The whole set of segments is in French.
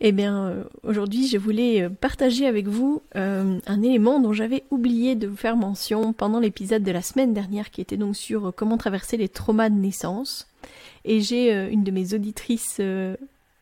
Eh bien, euh, aujourd'hui, je voulais euh, partager avec vous euh, un élément dont j'avais oublié de vous faire mention pendant l'épisode de la semaine dernière, qui était donc sur comment traverser les traumas de naissance. Et j'ai une de mes auditrices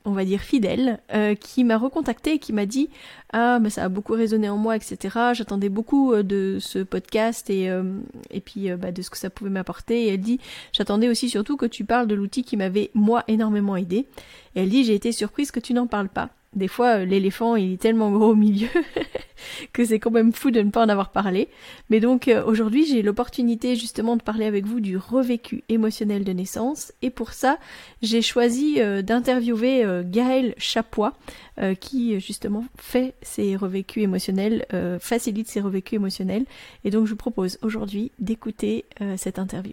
on va dire fidèle, euh, qui m'a recontacté et qui m'a dit ah mais ça a beaucoup résonné en moi etc. J'attendais beaucoup euh, de ce podcast et euh, et puis bah, de ce que ça pouvait m'apporter. Et elle dit j'attendais aussi surtout que tu parles de l'outil qui m'avait moi énormément aidé. Et elle dit j'ai été surprise que tu n'en parles pas. Des fois, euh, l'éléphant, il est tellement gros au milieu que c'est quand même fou de ne pas en avoir parlé. Mais donc, euh, aujourd'hui, j'ai l'opportunité justement de parler avec vous du revécu émotionnel de naissance. Et pour ça, j'ai choisi euh, d'interviewer Gaël Chapois, qui justement fait ses revécus émotionnels, facilite ses revécus émotionnels. Et donc, je vous propose aujourd'hui d'écouter cette interview.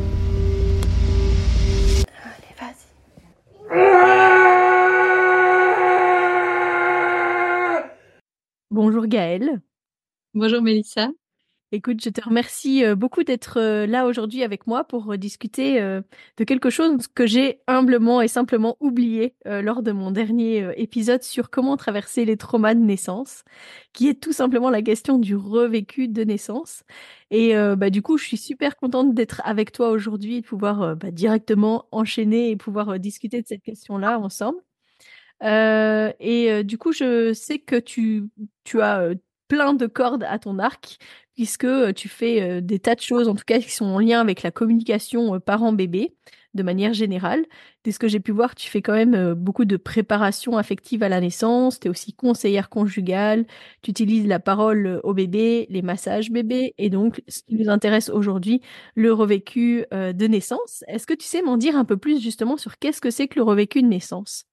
Gaëlle. Bonjour Mélissa. Écoute, je te remercie euh, beaucoup d'être euh, là aujourd'hui avec moi pour euh, discuter de quelque chose que j'ai humblement et simplement oublié lors de mon dernier épisode sur comment traverser les traumas de naissance, qui est tout simplement la question du revécu de naissance. Et bah, du coup, je suis super contente d'être avec toi aujourd'hui et de pouvoir bah, directement enchaîner et pouvoir discuter de cette question-là ensemble. Euh, et euh, du coup, je sais que tu, tu as euh, plein de cordes à ton arc, puisque tu fais des tas de choses, en tout cas, qui sont en lien avec la communication parent-bébé, de manière générale. Dès ce que j'ai pu voir, tu fais quand même beaucoup de préparation affective à la naissance, tu es aussi conseillère conjugale, tu utilises la parole au bébé, les massages bébé, et donc, ce qui nous intéresse aujourd'hui, le revécu de naissance. Est-ce que tu sais m'en dire un peu plus justement sur qu'est-ce que c'est que le revécu de naissance?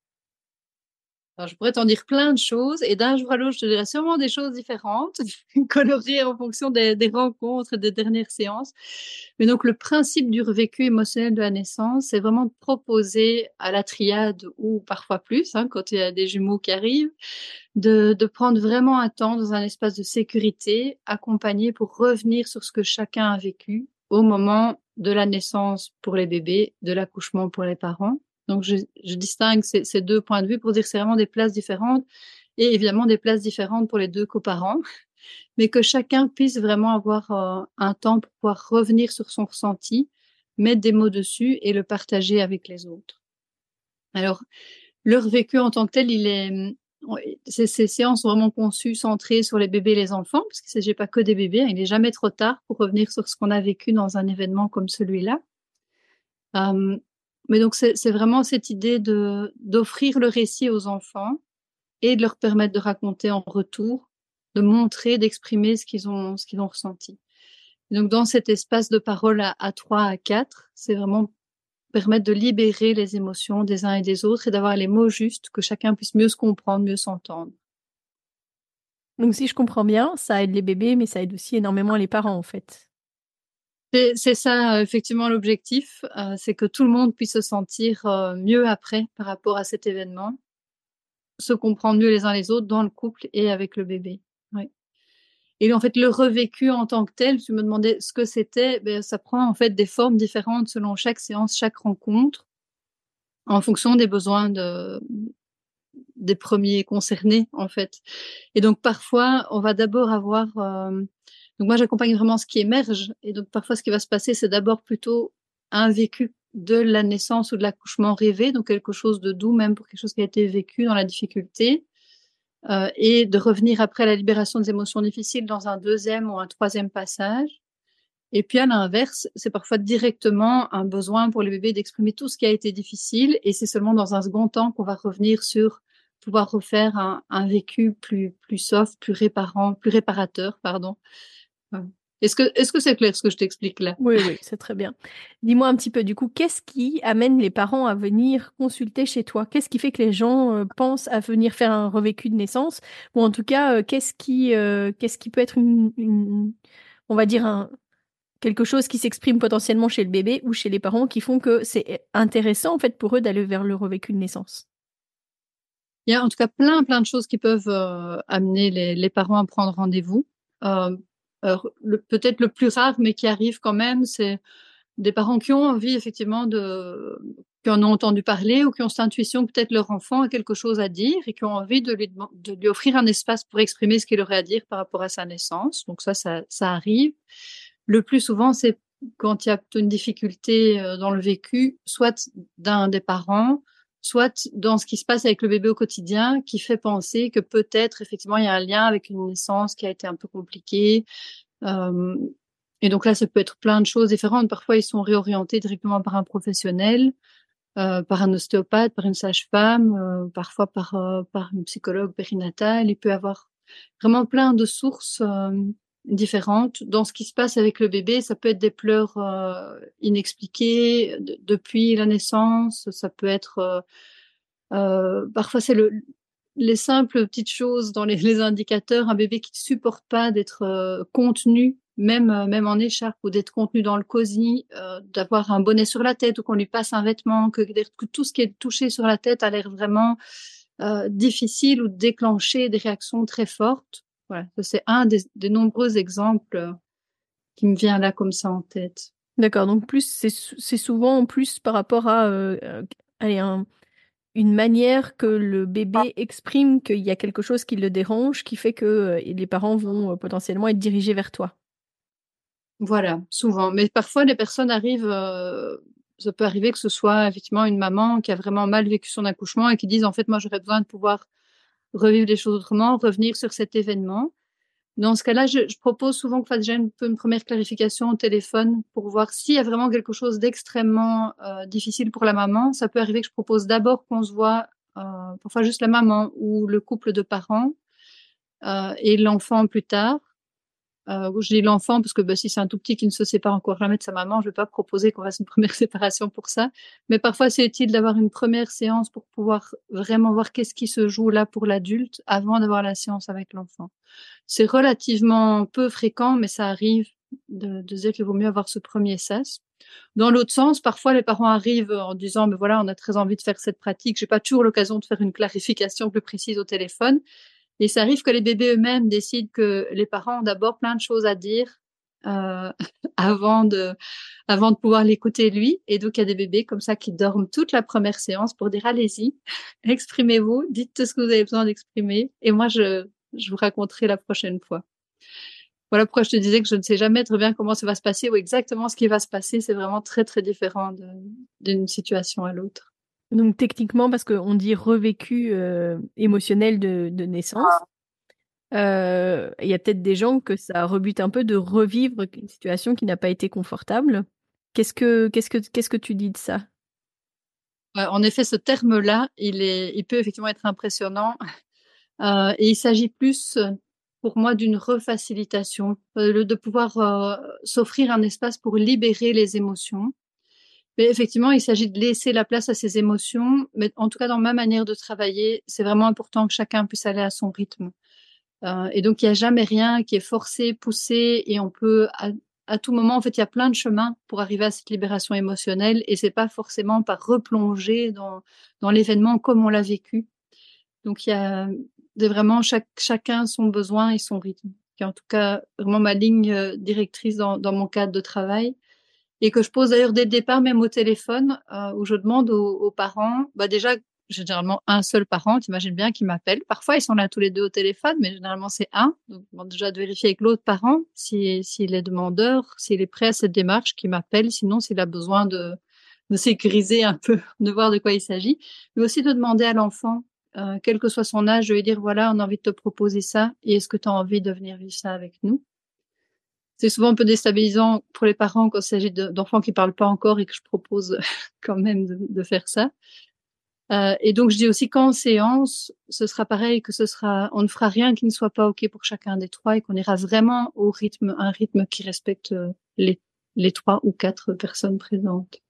Je pourrais t'en dire plein de choses et d'un jour à l'autre, je te dirais sûrement des choses différentes, colorées en fonction des, rencontres et des dernières séances. Mais donc, le principe du revécu émotionnel de la naissance, c'est vraiment de proposer à la triade ou parfois plus, hein, quand il y a des jumeaux qui arrivent, de, de prendre vraiment un temps dans un espace de sécurité, accompagné pour revenir sur ce que chacun a vécu au moment de la naissance pour les bébés, de l'accouchement pour les parents donc, je, distingue ces, deux points de vue pour dire que c'est vraiment des places différentes et évidemment des places différentes pour les deux coparents, mais que chacun puisse vraiment avoir euh, un temps pour pouvoir revenir sur son ressenti, mettre des mots dessus et le partager avec les autres. Alors, leur vécu en tant que tel, il est, ces, ces, séances sont vraiment conçues, centrées sur les bébés et les enfants, parce qu'il ne s'agit pas que des bébés. Hein. il n'est jamais trop tard pour revenir sur ce qu'on a vécu dans un événement comme celui-là. Euh, mais donc, c'est vraiment cette idée de d'offrir le récit aux enfants et de leur permettre de raconter en retour, de montrer, d'exprimer ce qu'ils ont, ce qu'ils ont ressenti. donc, dans cet espace de parole à, à 3 à 4, c'est vraiment permettre de libérer les émotions des uns et des autres et d'avoir les mots justes, que chacun puisse mieux se comprendre, mieux s'entendre. Donc, si je comprends bien, ça aide les bébés, mais ça aide aussi énormément les parents, en fait. C'est ça, effectivement, l'objectif, euh, c'est que tout le monde puisse se sentir euh, mieux après par rapport à cet événement, se comprendre mieux les uns les autres dans le couple et avec le bébé. Oui. Et en fait, le revécu en tant que tel, tu me demandais ce que c'était, ben, ça prend en fait des formes différentes selon chaque séance, chaque rencontre, en fonction des besoins de, des premiers concernés en fait. Et donc parfois, on va d'abord avoir euh, donc moi, j'accompagne vraiment ce qui émerge. Et donc parfois, ce qui va se passer, c'est d'abord plutôt un vécu de la naissance ou de l'accouchement rêvé, donc quelque chose de doux, même pour quelque chose qui a été vécu dans la difficulté. euh, et de revenir après la libération des émotions difficiles dans un deuxième ou un troisième passage. Et puis à l'inverse, c'est parfois directement un besoin pour le bébé d'exprimer tout ce qui a été difficile et c'est seulement dans un second temps qu'on va revenir sur pouvoir refaire un, un, vécu plus plus soft, plus réparant, plus réparateur, pardon. Est-ce que est-ce que c'est clair ce que je t'explique là? Oui, oui, c'est très bien. Dis-moi un petit peu du coup, qu'est-ce qui amène les parents à venir consulter chez toi? Qu'est-ce qui fait que les gens euh, pensent à venir faire un revécu de naissance? Ou en tout cas, euh, qu'est-ce qui euh, qu'est-ce qui peut être une, une, on va dire un quelque chose qui s'exprime potentiellement chez le bébé ou chez les parents qui font que c'est intéressant en fait pour eux d'aller vers le revécu de naissance? Il y a en tout cas plein plein de choses qui peuvent amener les, les, parents à prendre rendez-vous. Euh, peut-être le plus rare, mais qui arrive quand même, c'est des parents qui ont envie effectivement de, qui en ont entendu parler ou qui ont cette intuition que peut-être leur enfant a quelque chose à dire et qui ont envie de lui, de lui offrir un espace pour exprimer ce qu'il aurait à dire par rapport à sa naissance. Donc ça, ça, ça arrive. Le plus souvent, c'est quand il y a une difficulté euh, dans le vécu, soit d'un des parents, soit dans ce qui se passe avec le bébé au quotidien, qui fait penser que peut-être effectivement il y a un lien avec une naissance qui a été un peu compliquée. Euh, et donc là, ça peut être plein de choses différentes. Parfois, ils sont réorientés directement par un professionnel, euh, par un ostéopathe, par une sage-femme, euh, parfois par, par une psychologue périnatale. Il peut avoir vraiment plein de sources différentes dans ce qui se passe avec le bébé. Ça peut être des pleurs euh, inexpliquées depuis la naissance. Ça peut être euh, euh, parfois c'est le les simples petites choses dans les, indicateurs. Un bébé qui ne supporte pas d'être euh, contenu, même même en écharpe ou d'être contenu dans le cosy, d'avoir un bonnet sur la tête ou qu'on lui passe un vêtement, que, que, tout ce qui est touché sur la tête a l'air vraiment difficile ou déclencher des réactions très fortes. Voilà, c'est un des, des, nombreux exemples euh, qui me vient là comme ça en tête. D'accord, donc plus c'est souvent en plus par rapport à euh, allez, un, une manière que le bébé exprime qu'il y a quelque chose qui le dérange, qui fait que euh, les parents vont euh, potentiellement être dirigés vers toi. Voilà, souvent. Mais parfois, les personnes arrivent, euh, ça peut arriver que ce soit effectivement une maman qui a vraiment mal vécu son accouchement et qui disent en fait, moi, j'aurais besoin de pouvoir revivre les choses autrement, revenir sur cet événement. Dans ce cas-là, je, je, propose souvent qu'on fasse déjà une, une, première clarification au téléphone pour voir s'il y a vraiment quelque chose d'extrêmement euh, difficile pour la maman. Ça peut arriver que je propose d'abord qu'on se voit, euh, parfois juste la maman ou le couple de parents euh, et l'enfant plus tard. Euh, je dis l'enfant parce que bah, si c'est un tout petit qui ne se sépare encore jamais de sa maman, je ne vais pas proposer qu'on fasse une première séparation pour ça. Mais parfois, c'est utile d'avoir une première séance pour pouvoir vraiment voir qu'est-ce qui se joue là pour l'adulte avant d'avoir la séance avec l'enfant. C'est relativement peu fréquent, mais ça arrive de, de dire qu'il vaut mieux avoir ce premier sas. Dans l'autre sens, parfois les parents arrivent en disant mais voilà, on a très envie de faire cette pratique. J'ai pas toujours l'occasion de faire une clarification plus précise au téléphone. Et ça arrive que les bébés eux-mêmes décident que les parents ont d'abord plein de choses à dire euh, avant de pouvoir l'écouter lui. Et donc il y a des bébés comme ça qui dorment toute la première séance pour dire allez-y, exprimez-vous, dites tout ce que vous avez besoin d'exprimer. Et moi je je vous raconterai la prochaine fois. Voilà pourquoi je te disais que je ne sais jamais très bien comment ça va se passer ou exactement ce qui va se passer. C'est vraiment très très différent d'une situation à l'autre. Donc techniquement, parce qu'on dit revécu euh, émotionnel de, naissance, euh, il y a peut-être des gens que ça rebute un peu de revivre une situation qui n'a pas été confortable. Qu'est-ce que qu'est-ce que qu'est-ce que tu dis de ça? En effet, ce terme-là, il est, il peut effectivement être impressionnant, euh, et il s'agit plus, pour moi, d'une refacilitation, de pouvoir s'offrir un espace pour libérer les émotions. Mais effectivement, il s'agit de laisser la place à ses émotions. Mais en tout cas, dans ma manière de travailler, c'est vraiment important que chacun puisse aller à son rythme. Euh, et donc, il n'y a jamais rien qui est forcé, poussé, et on peut à, tout moment, en fait, il y a plein de chemins pour arriver à cette libération émotionnelle, et c'est pas forcément par replonger dans, l'événement comme on l'a vécu. Donc, il y a vraiment chaque, chacun son besoin et son rythme, qui en tout cas vraiment ma ligne euh, directrice dans mon cadre de travail et que je pose d'ailleurs dès le départ, même au téléphone, euh, où je demande aux, aux parents, bah déjà, j'ai généralement un seul parent, t'imagines bien, qui m'appelle. Parfois, ils sont là tous les deux au téléphone, mais généralement, c'est un. Donc, bon, déjà, de vérifier avec l'autre parent s'il si, si est demandeur, s'il est prêt à cette démarche, qui m'appelle. Sinon, s'il a besoin de, de sécuriser un peu, de voir de quoi il s'agit. Mais aussi de demander à l'enfant euh, quel que soit son âge, de lui dire voilà, on a envie de te proposer ça et est-ce que tu as envie de venir vivre ça avec nous? C'est souvent un peu déstabilisant pour les parents quand il s'agit d'enfants qui parlent pas encore et que je propose quand même de, faire ça. Euh, et donc je dis aussi qu'en séance, ce sera pareil, que ce sera, on ne fera rien qui ne soit pas ok pour chacun des trois et qu'on ira vraiment au rythme, un rythme qui respecte euh, les trois ou quatre personnes présentes.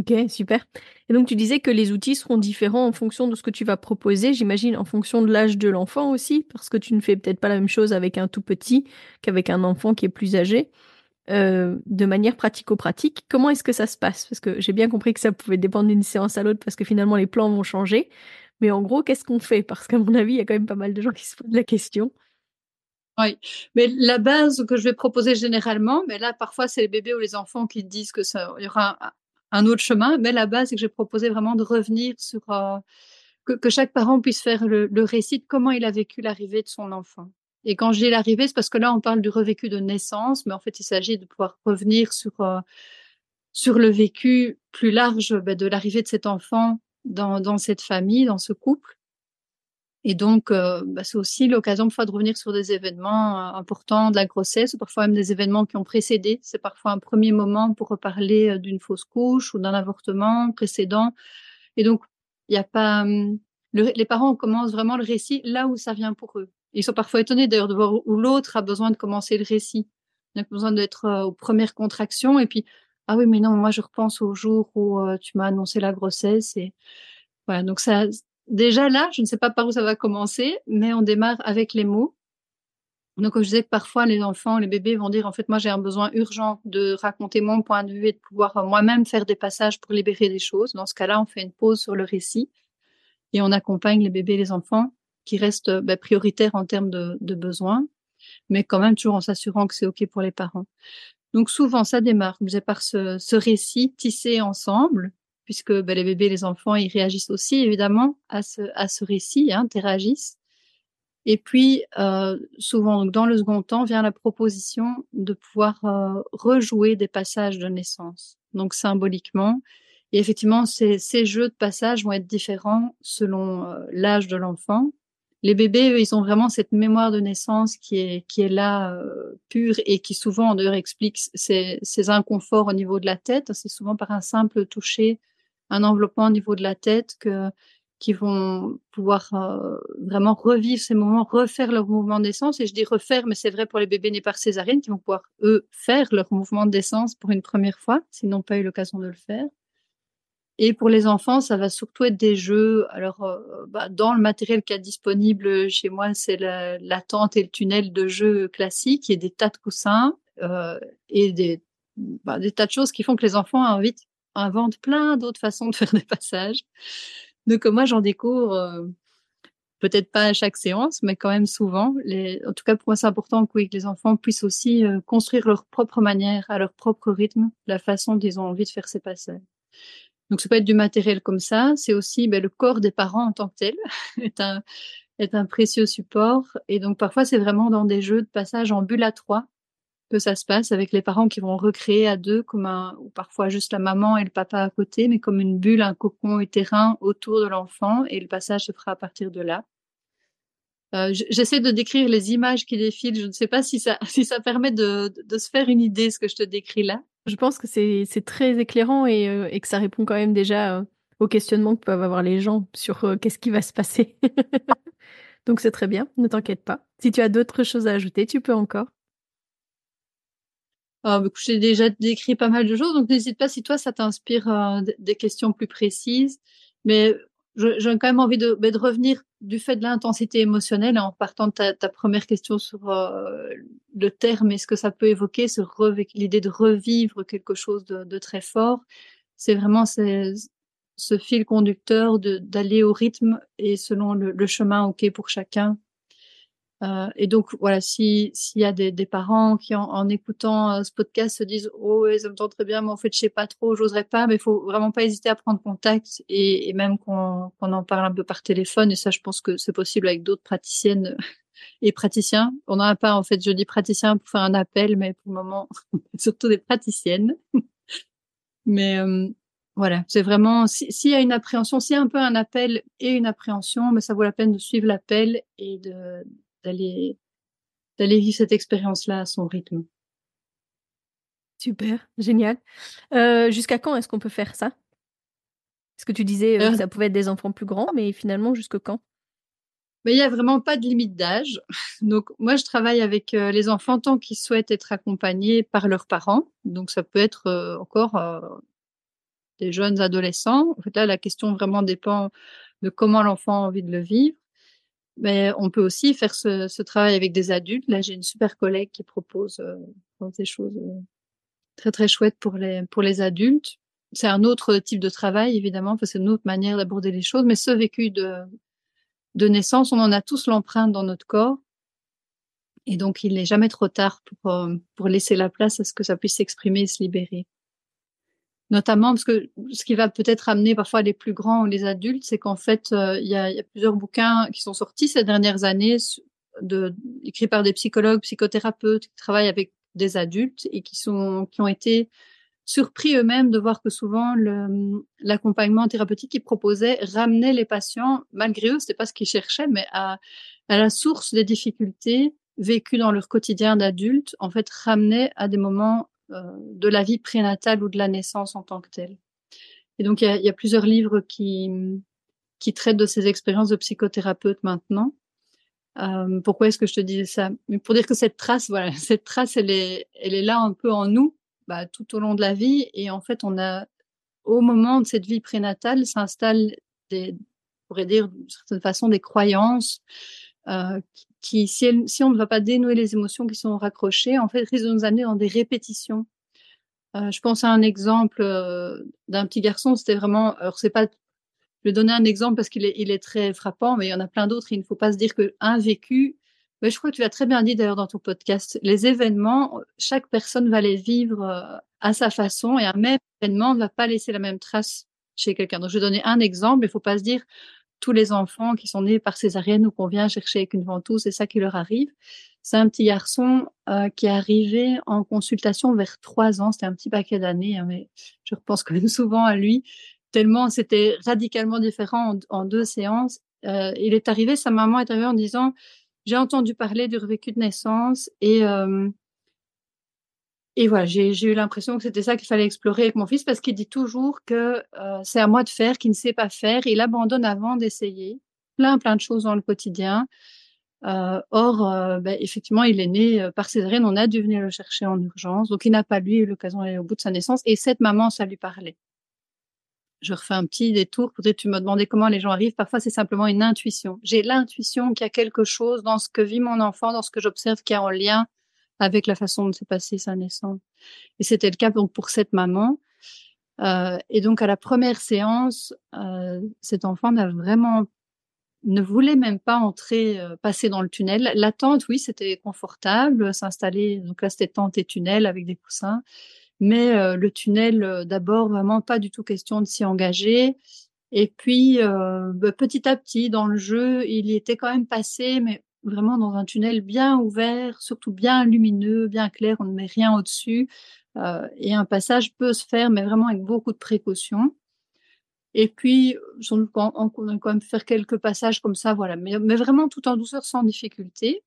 Ok, super. Et donc tu disais que les outils seront différents en fonction de ce que tu vas proposer, j'imagine en fonction de l'âge de l'enfant aussi, parce que tu ne fais peut-être pas la même chose avec un tout petit qu'avec un enfant qui est plus âgé. Euh, de manière pratico-pratique, comment est-ce que ça se passe? Parce que j'ai bien compris que ça pouvait dépendre d'une séance à l'autre parce que finalement les plans vont changer. Mais en gros, qu'est-ce qu'on fait? Parce qu'à mon avis, il y a quand même pas mal de gens qui se posent la question. Oui, mais la base que je vais proposer généralement, mais là parfois c'est les bébés ou les enfants qui disent que ça, y aura un, autre chemin, mais la base c'est que j'ai proposé vraiment de revenir sur euh, que, chaque parent puisse faire le, le récit de comment il a vécu l'arrivée de son enfant. Et quand je dis l'arrivée, c'est parce que là, on parle du revécu de naissance, mais en fait, il s'agit de pouvoir revenir sur, euh, sur le vécu plus large ben, de l'arrivée de cet enfant dans, dans cette famille, dans ce couple. Et donc, euh, bah, c'est aussi l'occasion parfois de revenir sur des événements euh, importants de la grossesse, ou parfois même des événements qui ont précédé. C'est parfois un premier moment pour reparler d'une fausse couche ou d'un avortement précédent. Et donc, il n'y a pas... Hum, les parents commencent vraiment le récit là où ça vient pour eux. Ils sont parfois étonnés d'ailleurs de voir où l'autre a besoin de commencer le récit. Il a besoin d'être euh, aux premières contractions et puis ah oui mais non moi je repense au jour où euh, tu m'as annoncé la grossesse et voilà donc ça déjà là je ne sais pas par où ça va commencer mais on démarre avec les mots. Donc comme je disais que parfois les enfants les bébés vont dire en fait moi j'ai un besoin urgent de raconter mon point de vue et de pouvoir euh, moi-même faire des passages pour libérer des choses. Dans ce cas-là on fait une pause sur le récit et on accompagne les bébés et les enfants qui reste bah, prioritaire en termes de, de, besoins, mais quand même toujours en s'assurant que c'est OK pour les parents. Donc souvent, ça démarre par ce, ce récit tissé ensemble, puisque bah, les bébés les enfants, ils réagissent aussi évidemment à ce, récit, hein, interagissent. Et puis, euh, souvent, dans le second temps, vient la proposition de pouvoir euh, rejouer des passages de naissance. Donc, symboliquement, et effectivement, ces, jeux de passage vont être différents selon euh, l'âge de l'enfant les bébés, eux, ils ont vraiment cette mémoire de naissance qui est, là, pure, et qui souvent, d'ailleurs, explique ces, ces inconforts au niveau de la tête. C'est souvent par un simple toucher, un enveloppement au niveau de la tête que qui vont pouvoir euh, vraiment revivre ces moments, refaire leur mouvement d'essence. Et je dis refaire, mais c'est vrai pour les bébés nés par césarienne qui vont pouvoir, eux, faire leur mouvement d'essence pour une première fois, s'ils n'ont pas eu l'occasion de le faire. Et pour les enfants, ça va surtout être des jeux. Alors, euh, bah, dans le matériel qui est disponible chez moi, c'est la, tente et le tunnel de jeux classiques et des tas de coussins euh, et des, bah, des tas de choses qui font que les enfants invitent, inventent plein d'autres façons de faire des passages. Donc, moi, j'en découvre euh, peut-être pas à chaque séance, mais quand même souvent. En tout cas, pour moi, c'est important que les enfants puissent aussi euh, construire leur propre manière, à leur propre rythme, la façon dont ils ont envie de faire ces passages. Donc, ça peut être du matériel comme ça. C'est aussi ben, le corps des parents en tant que tel est un, est un précieux support. Et donc, parfois, c'est vraiment dans des jeux de passage en bulle à trois que ça se passe avec les parents qui vont recréer à deux comme un, ou parfois juste la maman et le papa à côté, mais comme une bulle, un cocon terrain autour de l'enfant et le passage se fera à partir de là. Euh, J'essaie de décrire les images qui défilent. Je ne sais pas si ça, si ça permet de, de, se faire une idée ce que je te décris là. Je pense que c'est très éclairant et, euh, et, que ça répond quand même déjà euh, aux questionnements que peuvent avoir les gens sur euh, qu'est-ce qui va se passer. Donc c'est très bien, ne t'inquiète pas. Si tu as d'autres choses à ajouter, tu peux encore. J'ai déjà décrit pas mal de choses, donc n'hésite pas si toi ça t'inspire euh, des questions plus précises. Mais j'ai quand même envie de, revenir du fait de l'intensité émotionnelle en partant de ta, première question sur euh, le terme et ce que ça peut évoquer, l'idée de revivre quelque chose de, très fort. C'est vraiment ce fil conducteur d'aller au rythme et selon le chemin OK pour chacun euh, et donc voilà, si s'il y a des, des, parents qui en, en écoutant euh, ce podcast se disent oh ouais, ça me tente très bien, mais en fait je sais pas trop, j'oserais pas, mais il faut vraiment pas hésiter à prendre contact et, et même qu'on qu'on en parle un peu par téléphone. Et ça, je pense que c'est possible avec d'autres praticiennes et praticiens. On n'en a pas en fait, je dis praticiens pour faire un appel, mais pour le moment surtout des praticiennes. mais euh, Voilà, c'est vraiment s'il y a une appréhension, s'il y a un peu un appel et une appréhension, mais ça vaut la peine de suivre l'appel et de d'aller d'aller vivre cette expérience-là à son rythme. Super, génial. Euh, jusqu'à quand est-ce qu'on peut faire ça? Est-ce que tu disais euh, que ça pouvait être des enfants plus grands, mais finalement jusque quand? Mais il n'y a vraiment pas de limite d'âge. Donc moi, je travaille avec euh, les enfants tant qu'ils souhaitent être accompagnés par leurs parents. Donc ça peut être encore des jeunes adolescents. En fait, là, la question vraiment dépend de comment l'enfant a envie de le vivre. Mais on peut aussi faire ce, ce travail avec des adultes. Là, j'ai une super collègue qui propose euh, des choses euh, très très chouettes pour les pour les adultes. C'est un autre type de travail évidemment, parce que c'est une autre manière d'aborder les choses. Mais ce vécu de de naissance, on en a tous l'empreinte dans notre corps. Et donc, il n'est jamais trop tard pour, euh, pour laisser la place à ce que ça puisse s'exprimer et se libérer notamment parce que ce qui va peut-être amener parfois les plus grands ou les adultes, c'est qu'en fait, euh, il y, a, plusieurs bouquins qui sont sortis ces dernières années, écrits par des psychologues, psychothérapeutes qui travaillent avec des adultes et qui sont qui ont été surpris eux-mêmes de voir que souvent l'accompagnement thérapeutique qu'ils proposaient ramenait les patients, malgré eux, c'était pas ce qu'ils cherchaient, mais à, à la source des difficultés vécues dans leur quotidien d'adulte, en fait, ramenait à des moments de la vie prénatale ou de la naissance en tant que telle. Et donc, il y a, plusieurs livres qui, traitent de ces expériences de psychothérapeute maintenant. Euh, pourquoi est-ce que je te disais ça? Pour dire que cette trace, voilà, cette trace, elle est, elle est là un peu en nous, bah, tout au long de la vie. Et en fait, on a, au moment de cette vie prénatale, s'installent des, on pourrait dire d'une certaine façon, des croyances euh, qui, si, si, on ne va pas dénouer les émotions qui sont raccrochées, en fait, risque de nous amener dans des répétitions. Euh, je pense à un exemple euh, d'un petit garçon, c'était vraiment, alors c'est pas, je vais donner un exemple parce qu'il est, il est très frappant, mais il y en a plein d'autres. Il ne faut pas se dire qu'un vécu, mais je crois que tu l'as très bien dit d'ailleurs dans ton podcast, les événements, chaque personne va les vivre euh, à sa façon et un même événement ne va pas laisser la même trace chez quelqu'un. Donc je vais donner un exemple, il ne faut pas se dire, tous les enfants qui sont nés par césarienne ou qu'on vient chercher avec une ventouse, c'est ça qui leur arrive. C'est un petit garçon euh, qui est arrivé en consultation vers trois ans. C'était un petit paquet d'années, hein, mais je repense quand même souvent à lui, tellement c'était radicalement différent en, deux séances. Euh, il est arrivé, sa maman est arrivée en disant, j'ai entendu parler du revécu de naissance et euh, et voilà, j'ai eu l'impression que c'était ça qu'il fallait explorer avec mon fils parce qu'il dit toujours que euh, c'est à moi de faire, qu'il ne sait pas faire. Il abandonne avant d'essayer plein, plein de choses dans le quotidien. Euh, or, euh, ben, effectivement, il est né par césarienne. On a dû venir le chercher en urgence. Donc, il n'a pas, lui, eu l'occasion d'aller au bout de sa naissance. Et cette maman, ça lui parlait. Je refais un petit détour. Peut-être tu me demandais comment les gens arrivent. Parfois, c'est simplement une intuition. J'ai l'intuition qu'il y a quelque chose dans ce que vit mon enfant, dans ce que j'observe qui est en lien avec la façon dont s'est passée sa naissance. Et c'était le cas donc pour cette maman. Euh, et donc à la première séance, euh, cet enfant n'a vraiment ne voulait même pas entrer, euh, passer dans le tunnel. La tente, oui, c'était confortable, s'installer. Donc là, c'était tente et tunnel avec des coussins. Mais euh, le tunnel, euh, d'abord, vraiment pas du tout question de s'y engager. Et puis, bah, petit à petit, dans le jeu, il y était quand même passé, mais vraiment dans un tunnel bien ouvert, surtout bien lumineux, bien clair, on ne met rien au-dessus. Euh, et un passage peut se faire, mais vraiment avec beaucoup de précautions. Et puis, on, on, quand même faire quelques passages comme ça, voilà, mais, mais vraiment tout en douceur, sans difficulté.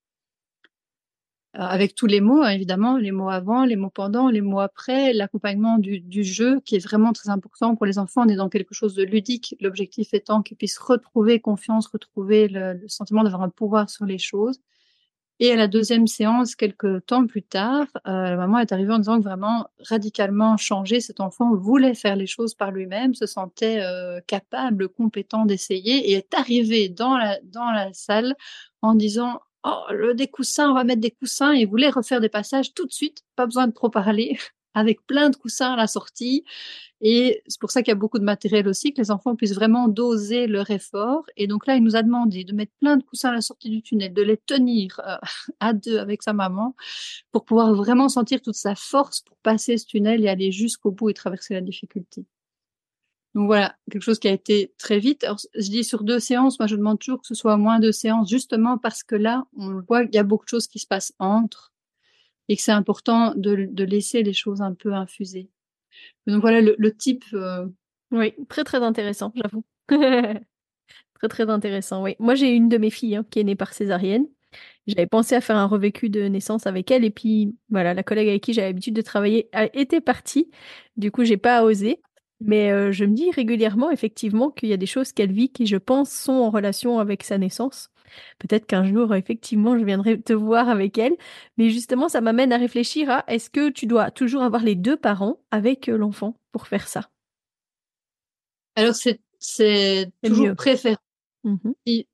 Euh, avec tous les mots, hein, évidemment, les mots avant, les mots pendant, les mots après, l'accompagnement du, jeu qui est vraiment très important pour les enfants. On est dans quelque chose de ludique, l'objectif étant qu'ils puissent retrouver confiance, retrouver le, le sentiment d'avoir un pouvoir sur les choses. Et à la deuxième séance, quelques temps plus tard, euh, la maman est arrivée en disant que vraiment radicalement changé, cet enfant voulait faire les choses par lui-même, se sentait euh, capable, compétent d'essayer et est arrivé dans la, dans la salle en disant oh, le, des coussins, on va mettre des coussins et voulait refaire des passages tout de suite, pas besoin de trop parler, avec plein de coussins à la sortie. Et c'est pour ça qu'il y a beaucoup de matériel aussi, que les enfants puissent vraiment doser leur effort. Et donc là, il nous a demandé de mettre plein de coussins à la sortie du tunnel, de les tenir euh, à deux avec sa maman pour pouvoir vraiment sentir toute sa force pour passer ce tunnel et aller jusqu'au bout et traverser la difficulté. Donc voilà, quelque chose qui a été très vite. Alors, je dis sur deux séances, moi je demande toujours que ce soit moins de séances, justement parce que là, on voit qu'il y a beaucoup de choses qui se passent entre et que c'est important de, laisser les choses un peu infuser. Donc voilà le, type euh, Oui, très très intéressant, j'avoue. très très intéressant, oui. Moi j'ai une de mes filles hein, qui est née par césarienne. J'avais pensé à faire un revécu de naissance avec elle et puis voilà, la collègue avec qui j'avais l'habitude de travailler était partie. Du coup, j'ai pas osé. Mais euh, je me dis régulièrement, effectivement, qu'il y a des choses qu'elle vit qui, je pense, sont en relation avec sa naissance. Peut-être qu'un jour, effectivement, je viendrai te voir avec elle. Mais justement, ça m'amène à réfléchir à est-ce que tu dois toujours avoir les deux parents avec euh, l'enfant pour faire ça? Alors, c'est toujours préférable. Mmh si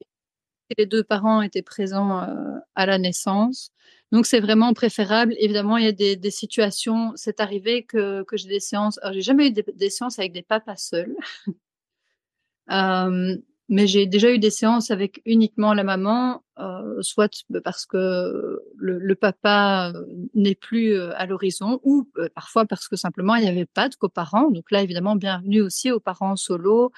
les deux parents étaient présents euh, à la naissance. Donc c'est vraiment préférable. Évidemment, il y a des, situations. C'est arrivé que, que j'ai des séances. Alors j'ai jamais eu des, séances avec des papas seuls, euh, mais j'ai déjà eu des séances avec uniquement la maman, euh, soit parce que le, papa n'est plus à l'horizon, ou parfois parce que simplement il n'y avait pas de coparents. Donc là, évidemment, bienvenue aussi aux parents solo.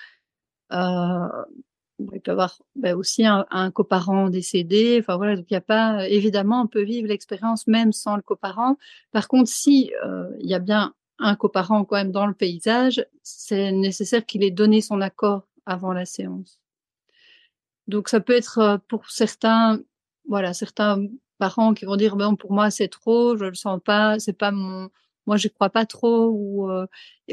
Il peut avoir ben, aussi un, un, coparent décédé. Enfin voilà, donc il n'y a pas évidemment on peut vivre l'expérience même sans le coparent. Par contre, si euh, il y a bien un coparent quand même dans le paysage, c'est nécessaire qu'il ait donné son accord avant la séance. Donc ça peut être euh, pour certains, voilà, certains parents qui vont dire ben pour moi c'est trop, je le sens pas, c'est pas mon, moi je crois pas trop ou euh,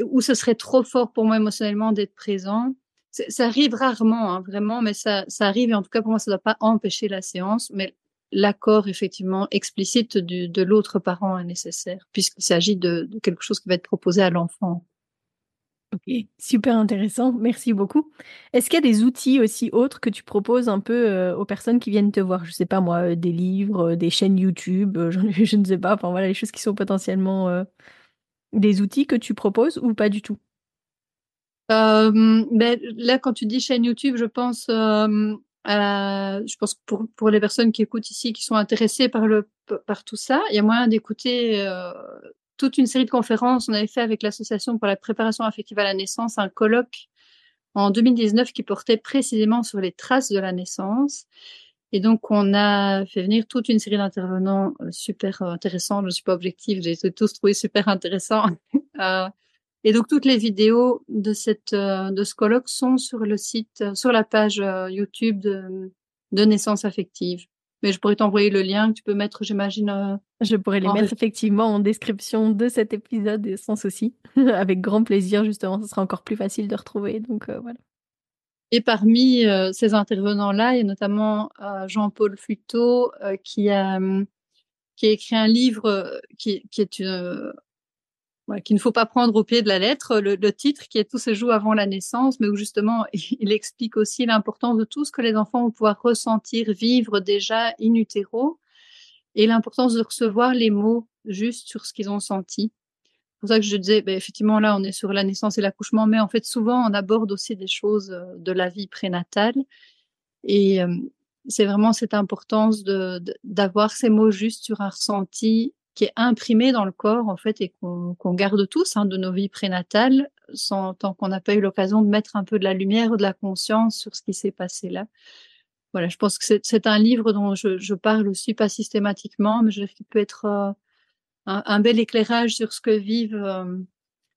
ou ce serait trop fort pour moi émotionnellement d'être présent ça arrive rarement, hein, vraiment, mais ça, ça arrive. Et en tout cas, pour moi, ça ne doit pas empêcher la séance, mais l'accord effectivement explicite de l'autre parent est nécessaire, puisqu'il s'agit de, quelque chose qui va être proposé à l'enfant. Ok, super intéressant, merci beaucoup. Est-ce qu'il y a des outils aussi autres que tu proposes un peu euh, aux personnes qui viennent te voir? Je sais pas moi, euh, des livres, euh, des chaînes YouTube, je ne sais pas, enfin voilà, les choses qui sont potentiellement des outils que tu proposes ou pas du tout? Ben, là, quand tu dis chaîne YouTube, je pense, euh, je pense pour, pour les personnes qui écoutent ici, qui sont intéressées par, le, par tout ça, il y a moyen d'écouter euh, toute une série de conférences. On avait fait avec l'Association pour la préparation affective à la naissance un colloque en 2019 qui portait précisément sur les traces de la naissance. Et donc, on a fait venir toute une série d'intervenants euh, super intéressants. Je ne suis pas objective, j'ai tous trouvé super intéressants. et donc toutes les vidéos de cette euh, de ce colloque sont sur le site, euh, sur la page euh, YouTube de, de Naissance affective. Mais je pourrais t'envoyer le lien que tu peux mettre, j'imagine. je pourrais les mettre effectivement en description de cet épisode sans souci, avec grand plaisir justement. Ce sera encore plus facile de retrouver. Donc voilà. Et parmi ces intervenants-là, il y a notamment Jean-Paul Futeau qui a qui a écrit un livre qui, qui est une, qu'il ne faut pas prendre au pied de la lettre, le, titre qui est Tout se joue avant la naissance, mais où justement il explique aussi l'importance de tout ce que les enfants vont pouvoir ressentir, vivre déjà in utero, et l'importance de recevoir les mots juste sur ce qu'ils ont senti. C'est pour ça que je disais, ben, effectivement, là, on est sur la naissance et l'accouchement, mais en fait, souvent, on aborde aussi des choses euh, de la vie prénatale. Et euh, c'est vraiment cette importance de, d'avoir ces mots justes sur un ressenti qui est imprimé dans le corps en fait et qu'on qu garde tous hein, de nos vies prénatales sans tant qu'on n'a pas eu l'occasion de mettre un peu de la lumière ou de la conscience sur ce qui s'est passé là. Voilà, je pense que c'est un livre dont je, je, parle aussi pas systématiquement, mais je qui peut être euh, un, un, bel éclairage sur ce que vivent euh,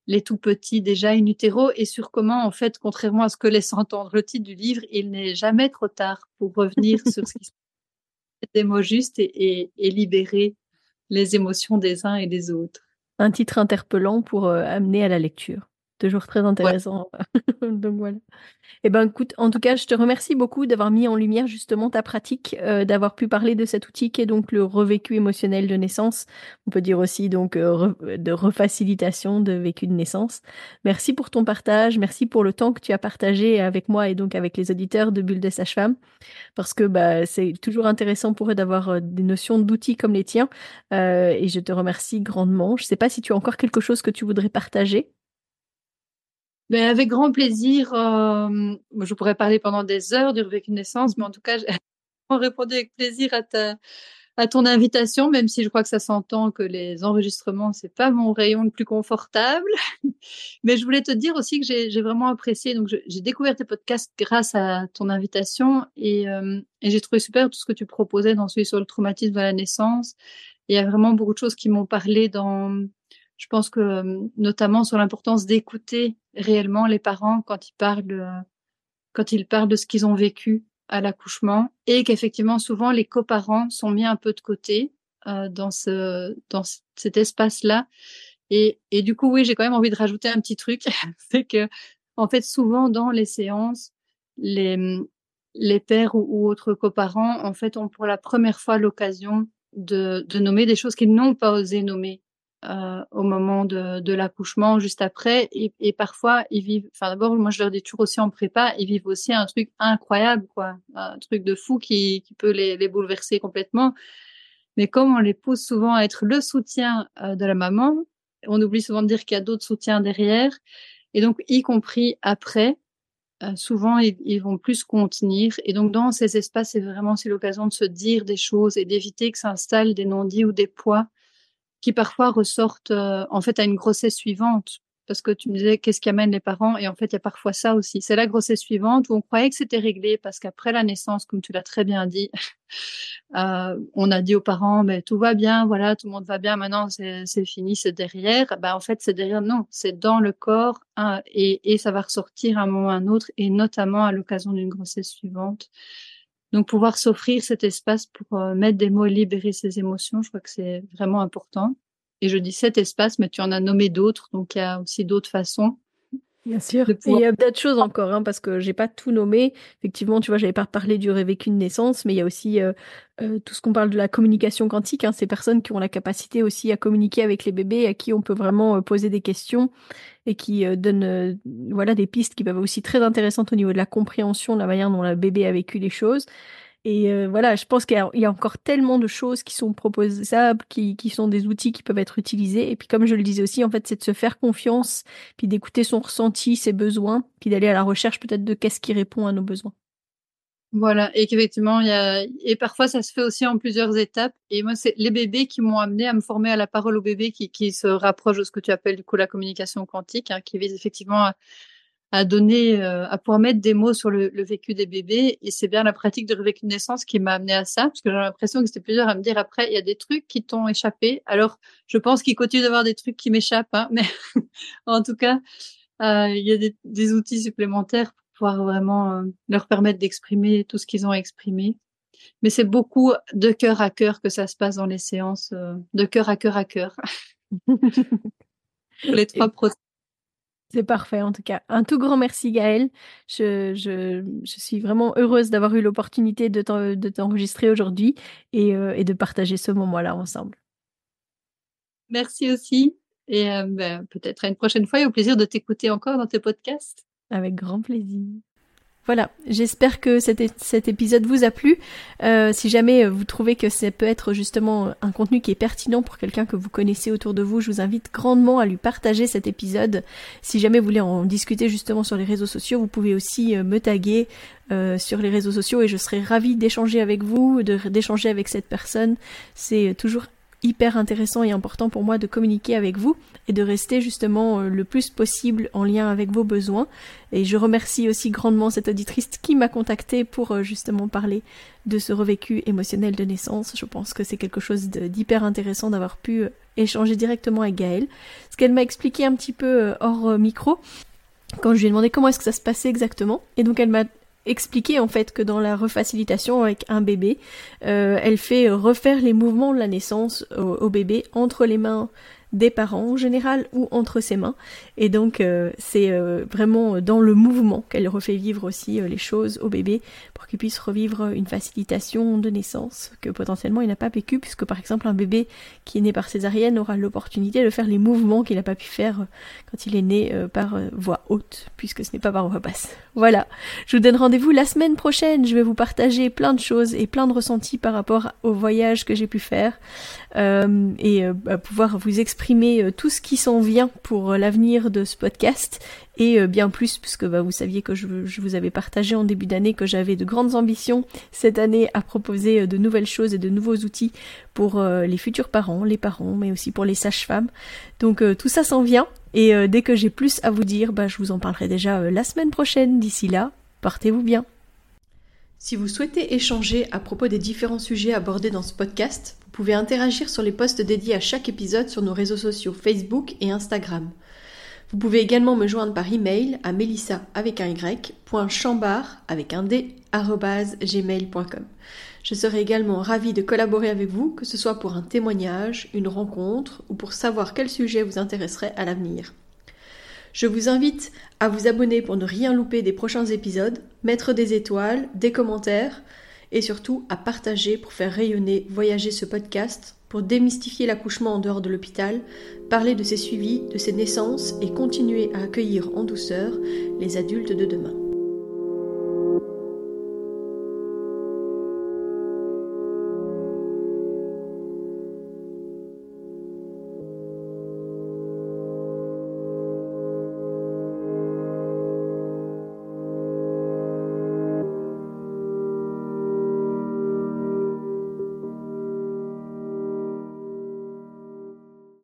les tout petits déjà in utero et sur comment en fait, contrairement à ce que laisse entendre le titre du livre, il n'est jamais trop tard pour revenir sur ce qui se passe, des mots justes et, et, et libérer les émotions des uns et des autres. Un titre interpellant pour euh, amener à la lecture. Toujours très intéressant. Ouais. Donc voilà. Eh ben, écoute, en tout cas, je te remercie beaucoup d'avoir mis en lumière justement ta pratique, euh, d'avoir pu parler de cet outil qui est donc le revécu émotionnel de naissance. On peut dire aussi donc euh, re de refacilitation de vécu de naissance. Merci pour ton partage, merci pour le temps que tu as partagé avec moi et donc avec les auditeurs de Bulle de Sage-Femme, parce que bah, c'est toujours intéressant pour eux d'avoir euh, des notions d'outils comme les tiens. Euh, et je te remercie grandement. Je ne sais pas si tu as encore quelque chose que tu voudrais partager. Mais avec grand plaisir. Euh, je pourrais parler pendant des heures du revécu de naissance, mais en tout cas, j'ai répondu avec plaisir à ta à ton invitation, même si je crois que ça s'entend que les enregistrements c'est pas mon rayon le plus confortable. Mais je voulais te dire aussi que j'ai vraiment apprécié. Donc j'ai découvert tes podcasts grâce à ton invitation et, euh, et j'ai trouvé super tout ce que tu proposais dans celui sur le traumatisme de la naissance. Il y a vraiment beaucoup de choses qui m'ont parlé dans. Je pense que notamment sur l'importance d'écouter réellement les parents quand ils parlent quand ils parlent de ce qu'ils ont vécu à l'accouchement et qu'effectivement souvent les coparents sont mis un peu de côté euh, dans ce dans cet espace-là. Et, et du coup oui j'ai quand même envie de rajouter un petit truc c'est que en fait souvent dans les séances les les pères ou, autres coparents en fait ont pour la première fois l'occasion de, de nommer des choses qu'ils n'ont pas osé nommer euh, au moment de, de l'accouchement, juste après. Et, et, parfois, ils vivent. Enfin, d'abord, moi, je leur dis toujours aussi en prépa, ils vivent aussi un truc incroyable, quoi, un truc de fou qui, qui peut les, les bouleverser complètement. Mais comme on les pousse souvent à être le soutien euh, de la maman, on oublie souvent de dire qu'il y a d'autres soutiens derrière. Et donc, y compris après, euh, souvent, ils, ils, vont plus contenir. Et donc, dans ces espaces, c'est vraiment c'est l'occasion de se dire des choses et d'éviter que s'installent des non-dits ou des poids qui parfois ressortent euh, en fait à une grossesse suivante. Parce que tu me disais qu'est-ce qui amène les parents? Et en fait il y a parfois ça aussi. C'est la grossesse suivante où on croyait que c'était réglé parce qu'après la naissance, comme tu l'as très bien dit, euh, on a dit aux parents mais tout va bien, voilà tout le monde va bien, maintenant c'est fini, c'est derrière. Ben en fait c'est derrière, non, c'est dans le corps hein, et, et ça va ressortir à un moment ou à un autre et notamment à l'occasion d'une grossesse suivante. Donc pouvoir s'offrir cet espace pour euh, mettre des mots et libérer ses émotions, je crois que c'est vraiment important. Et je dis cet espace, mais tu en as nommé d'autres, donc il y a aussi d'autres façons. Bien sûr. il y a d'autres choses encore, hein, parce que j'ai pas tout nommé. Effectivement, tu vois, j'avais pas parlé du révécu de naissance, mais il y a aussi euh, euh, tout ce qu'on parle de la communication quantique. Hein, ces personnes qui ont la capacité aussi à communiquer avec les bébés, à qui on peut vraiment euh, poser des questions et qui donnent voilà des pistes qui peuvent aussi très intéressantes au niveau de la compréhension de la manière dont le bébé a vécu les choses. Et euh, voilà, je pense qu'il y, a encore tellement de choses qui sont proposables, qui, qui sont des outils qui peuvent être utilisés. Et puis comme je le disais aussi, en fait, c'est de se faire confiance, puis d'écouter son ressenti, ses besoins, puis d'aller à la recherche peut-être de qu'est-ce qui répond à nos besoins. Voilà, et qu'effectivement, il y a et parfois ça se fait aussi en plusieurs étapes. Et moi, c'est les bébés qui m'ont amené à me former à la parole au bébé, qui, qui se rapproche de ce que tu appelles du coup la communication quantique, hein, qui vise effectivement à, à donner, euh, à pouvoir mettre des mots sur le, le vécu des bébés. Et c'est bien la pratique de revécu de naissance qui m'a amené à ça, parce que j'ai l'impression que c'était plusieurs à me dire après, il y a des trucs qui t'ont échappé. Alors, je pense qu'il continue d'avoir des trucs qui m'échappent, hein, mais en tout cas, euh, il y a des, des, outils supplémentaires pour pouvoir vraiment euh, leur permettre d'exprimer tout ce qu'ils ont exprimé. Mais c'est beaucoup de cœur à cœur que ça se passe dans les séances, euh, de cœur à cœur à cœur. les trois procès. C'est parfait en tout cas. Un tout grand merci Gaëlle. Je, je, je suis vraiment heureuse d'avoir eu l'opportunité de t'enregistrer aujourd'hui et, euh, et, de partager ce moment-là ensemble. Merci aussi et euh, ben, peut-être à une prochaine fois et au plaisir de t'écouter encore dans tes podcasts. Avec grand plaisir. Voilà, j'espère que cet, épisode vous a plu. Euh, si jamais euh, vous trouvez que ça peut être justement un contenu qui est pertinent pour quelqu'un que vous connaissez autour de vous, je vous invite grandement à lui partager cet épisode. Si jamais vous voulez en discuter justement sur les réseaux sociaux, vous pouvez aussi euh, me taguer euh, sur les réseaux sociaux et je serai ravie d'échanger avec vous, d'échanger avec cette personne. C'est toujours hyper intéressant et important pour moi de communiquer avec vous et de rester justement euh, le plus possible en lien avec vos besoins. Et je remercie aussi grandement cette auditrice qui m'a contacté pour euh, justement parler de ce revécu émotionnel de naissance. Je pense que c'est quelque chose d'hyper intéressant d'avoir pu euh, échanger directement avec Gaëlle. Ce qu'elle m'a expliqué un petit peu hors micro, quand je lui ai demandé comment est-ce que ça se passait exactement. Et donc elle m'a expliquer en fait que dans la refacilitation avec un bébé, euh, elle fait refaire les mouvements de la naissance au bébé entre les mains des parents en général ou entre ses mains. Et donc euh, c'est euh, vraiment dans le mouvement qu'elle refait vivre aussi euh, les choses au bébé pour qu'il puisse revivre une facilitation de naissance que potentiellement il n'a pas vécu puisque par exemple un bébé qui est né par césarienne aura l'opportunité de faire les mouvements qu'il n'a pas pu faire quand il est né par voix haute puisque ce n'est pas par voix basse. Voilà, je vous donne rendez-vous la semaine prochaine. Je vais vous partager plein de choses et plein de ressentis par rapport au voyage que j'ai pu faire et pouvoir vous exprimer euh, tout ce qui s'en vient pour euh, l'avenir de ce podcast et euh, bien plus puisque bah, vous saviez que je, vous avais partagé en début d'année que j'avais de grandes ambitions cette année à proposer de nouvelles choses et de nouveaux outils pour les futurs parents, les parents, mais aussi pour les sages-femmes. Donc tout ça s'en vient et dès que j'ai plus à vous dire, bah, je vous en parlerai déjà la semaine prochaine. D'ici là, portez-vous bien. Si vous souhaitez échanger à propos des différents sujets abordés dans ce podcast, pouvez interagir sur les posts dédiés à chaque épisode sur nos réseaux sociaux Facebook et Instagram. Vous pouvez également me joindre par email à melissa avec un y, avec un d, gmail.com. Je serai également ravie de collaborer avec vous, que ce soit pour un témoignage, une rencontre ou pour savoir quel sujet vous intéresserait à l'avenir. Je vous invite à vous abonner pour ne rien louper des prochains épisodes, mettre des étoiles, des commentaires et surtout à partager pour faire rayonner, voyager ce podcast, pour démystifier l'accouchement en dehors de l'hôpital, parler de ses suivis, de ses naissances et continuer à accueillir en douceur les adultes de demain.